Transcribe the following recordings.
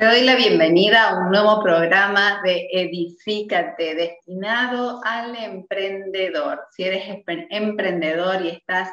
Te doy la bienvenida a un nuevo programa de Edifícate destinado al emprendedor. Si eres emprendedor y estás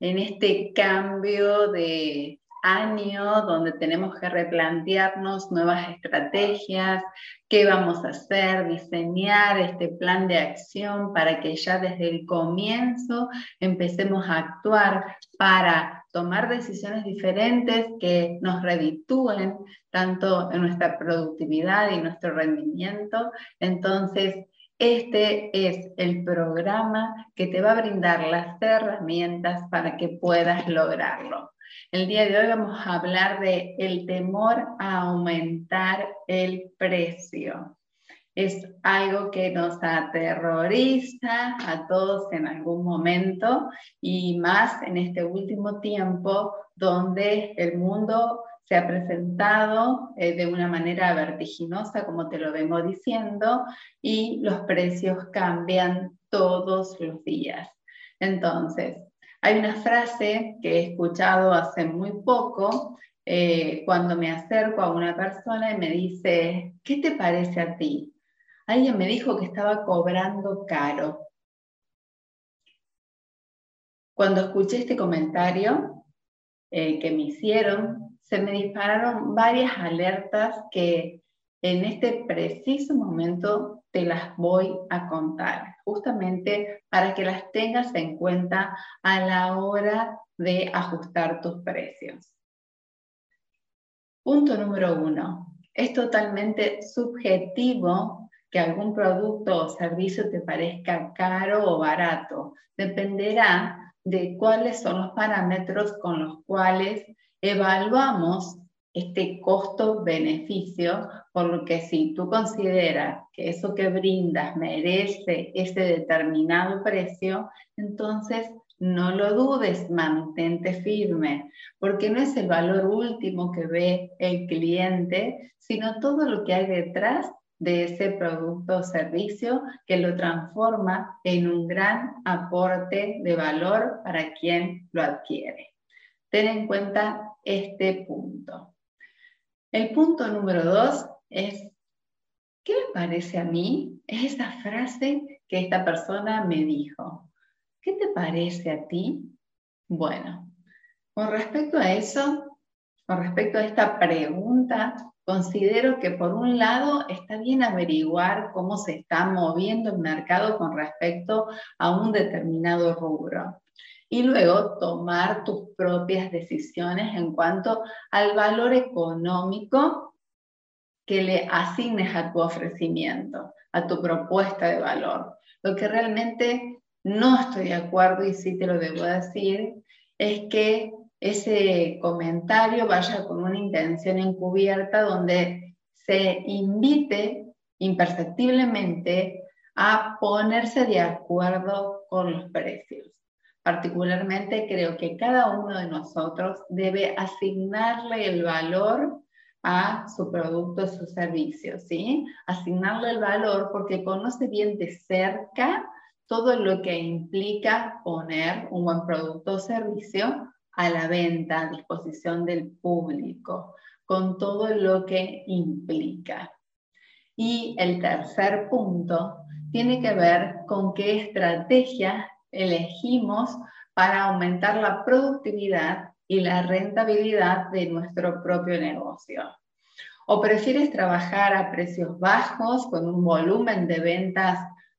en este cambio de año donde tenemos que replantearnos nuevas estrategias, qué vamos a hacer, diseñar este plan de acción para que ya desde el comienzo empecemos a actuar para tomar decisiones diferentes que nos reditúen tanto en nuestra productividad y nuestro rendimiento. Entonces, este es el programa que te va a brindar las herramientas para que puedas lograrlo. El día de hoy vamos a hablar de el temor a aumentar el precio. Es algo que nos aterroriza a todos en algún momento y más en este último tiempo donde el mundo se ha presentado eh, de una manera vertiginosa, como te lo vengo diciendo, y los precios cambian todos los días. Entonces, hay una frase que he escuchado hace muy poco eh, cuando me acerco a una persona y me dice, ¿qué te parece a ti? Alguien me dijo que estaba cobrando caro. Cuando escuché este comentario eh, que me hicieron, se me dispararon varias alertas que en este preciso momento te las voy a contar, justamente para que las tengas en cuenta a la hora de ajustar tus precios. Punto número uno. Es totalmente subjetivo que algún producto o servicio te parezca caro o barato. Dependerá de cuáles son los parámetros con los cuales evaluamos este costo-beneficio, por lo que si tú consideras que eso que brindas merece ese determinado precio, entonces no lo dudes, mantente firme, porque no es el valor último que ve el cliente, sino todo lo que hay detrás de ese producto o servicio que lo transforma en un gran aporte de valor para quien lo adquiere. Ten en cuenta este punto. El punto número dos es, ¿qué me parece a mí? Es esa frase que esta persona me dijo. ¿Qué te parece a ti? Bueno, con respecto a eso, con respecto a esta pregunta, considero que por un lado está bien averiguar cómo se está moviendo el mercado con respecto a un determinado rubro y luego tomar tus propias decisiones en cuanto al valor económico que le asignes a tu ofrecimiento, a tu propuesta de valor. Lo que realmente no estoy de acuerdo y sí te lo debo decir es que ese comentario vaya con una intención encubierta donde se invite imperceptiblemente a ponerse de acuerdo con los precios. Particularmente creo que cada uno de nosotros debe asignarle el valor a su producto, su servicio, ¿sí? Asignarle el valor porque conoce bien de cerca todo lo que implica poner un buen producto o servicio a la venta, a disposición del público, con todo lo que implica. Y el tercer punto tiene que ver con qué estrategia elegimos para aumentar la productividad y la rentabilidad de nuestro propio negocio. ¿O prefieres trabajar a precios bajos con un volumen de ventas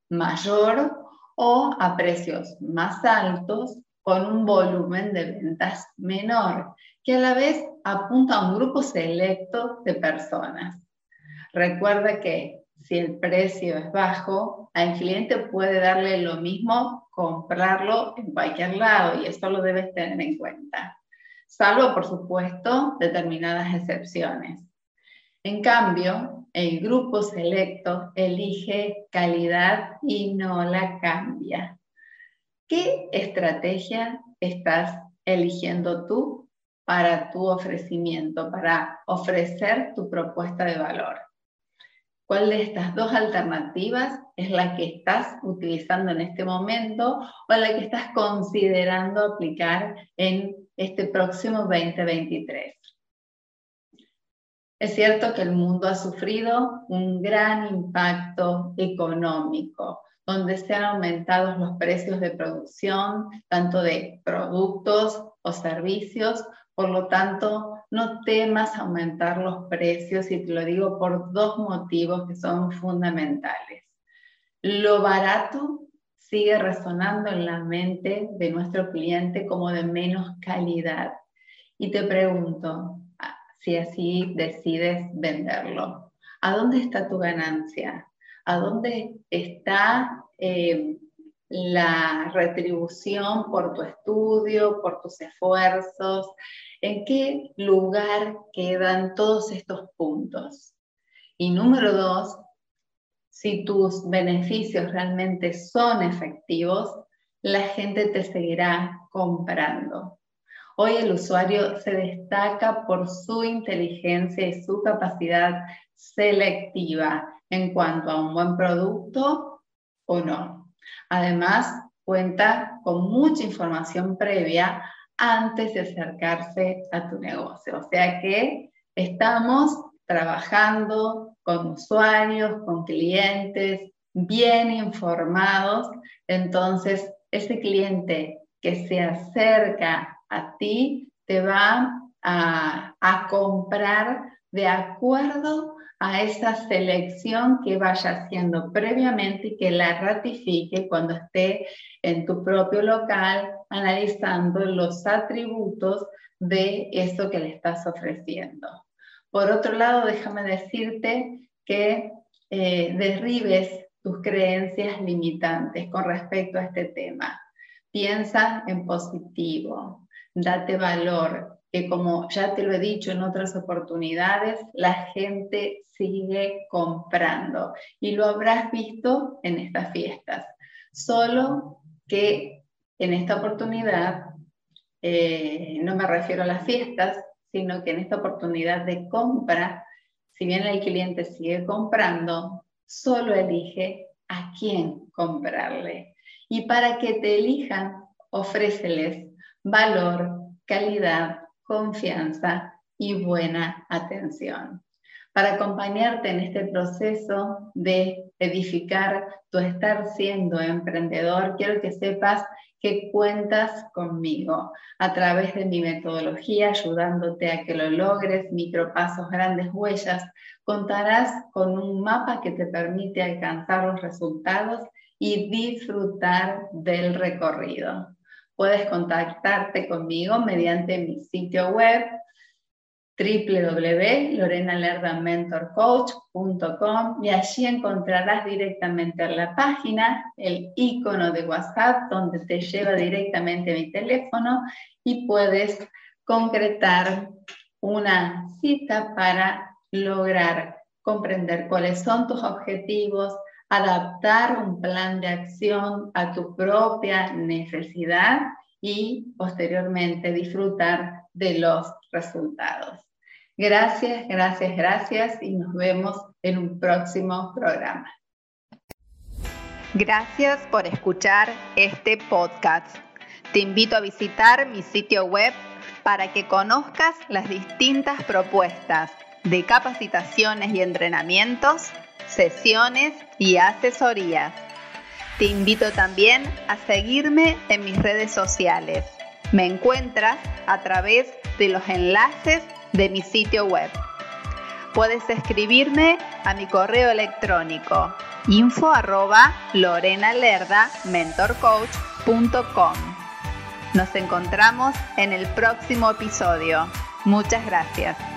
mayor o a precios más altos con un volumen de ventas menor, que a la vez apunta a un grupo selecto de personas? Recuerda que si el precio es bajo, al cliente puede darle lo mismo comprarlo en cualquier lado y esto lo debes tener en cuenta. salvo por supuesto determinadas excepciones. En cambio, el grupo selecto elige calidad y no la cambia. ¿Qué estrategia estás eligiendo tú para tu ofrecimiento, para ofrecer tu propuesta de valor? ¿Cuál de estas dos alternativas es la que estás utilizando en este momento o la que estás considerando aplicar en este próximo 2023? Es cierto que el mundo ha sufrido un gran impacto económico, donde se han aumentado los precios de producción, tanto de productos o servicios, por lo tanto, no temas aumentar los precios y te lo digo por dos motivos que son fundamentales. Lo barato sigue resonando en la mente de nuestro cliente como de menos calidad. Y te pregunto, ah, si así decides venderlo, ¿a dónde está tu ganancia? ¿A dónde está eh, la retribución por tu estudio, por tus esfuerzos, en qué lugar quedan todos estos puntos. Y número dos, si tus beneficios realmente son efectivos, la gente te seguirá comprando. Hoy el usuario se destaca por su inteligencia y su capacidad selectiva en cuanto a un buen producto o no. Además, cuenta con mucha información previa antes de acercarse a tu negocio. O sea que estamos trabajando con usuarios, con clientes bien informados. Entonces, ese cliente que se acerca a ti te va a, a comprar de acuerdo a esa selección que vaya haciendo previamente y que la ratifique cuando esté en tu propio local analizando los atributos de eso que le estás ofreciendo. Por otro lado, déjame decirte que eh, derribes tus creencias limitantes con respecto a este tema. Piensa en positivo, date valor, que como ya te lo he dicho en otras oportunidades, la gente sigue comprando y lo habrás visto en estas fiestas. Solo que en esta oportunidad, eh, no me refiero a las fiestas, sino que en esta oportunidad de compra, si bien el cliente sigue comprando, solo elige a quién comprarle. Y para que te elijan, ofréceles valor, calidad, confianza y buena atención. Para acompañarte en este proceso de edificar tu estar siendo emprendedor, quiero que sepas que cuentas conmigo a través de mi metodología, ayudándote a que lo logres, micropasos, grandes huellas. Contarás con un mapa que te permite alcanzar los resultados y disfrutar del recorrido puedes contactarte conmigo mediante mi sitio web www.lorenalerdamentorcoach.com y allí encontrarás directamente en la página el icono de WhatsApp donde te lleva directamente mi teléfono y puedes concretar una cita para lograr comprender cuáles son tus objetivos, adaptar un plan de acción a tu propia necesidad y posteriormente disfrutar de los resultados. Gracias, gracias, gracias y nos vemos en un próximo programa. Gracias por escuchar este podcast. Te invito a visitar mi sitio web para que conozcas las distintas propuestas de capacitaciones y entrenamientos sesiones y asesorías. Te invito también a seguirme en mis redes sociales. Me encuentras a través de los enlaces de mi sitio web. Puedes escribirme a mi correo electrónico info arroba mentorcoach.com. Nos encontramos en el próximo episodio. Muchas gracias.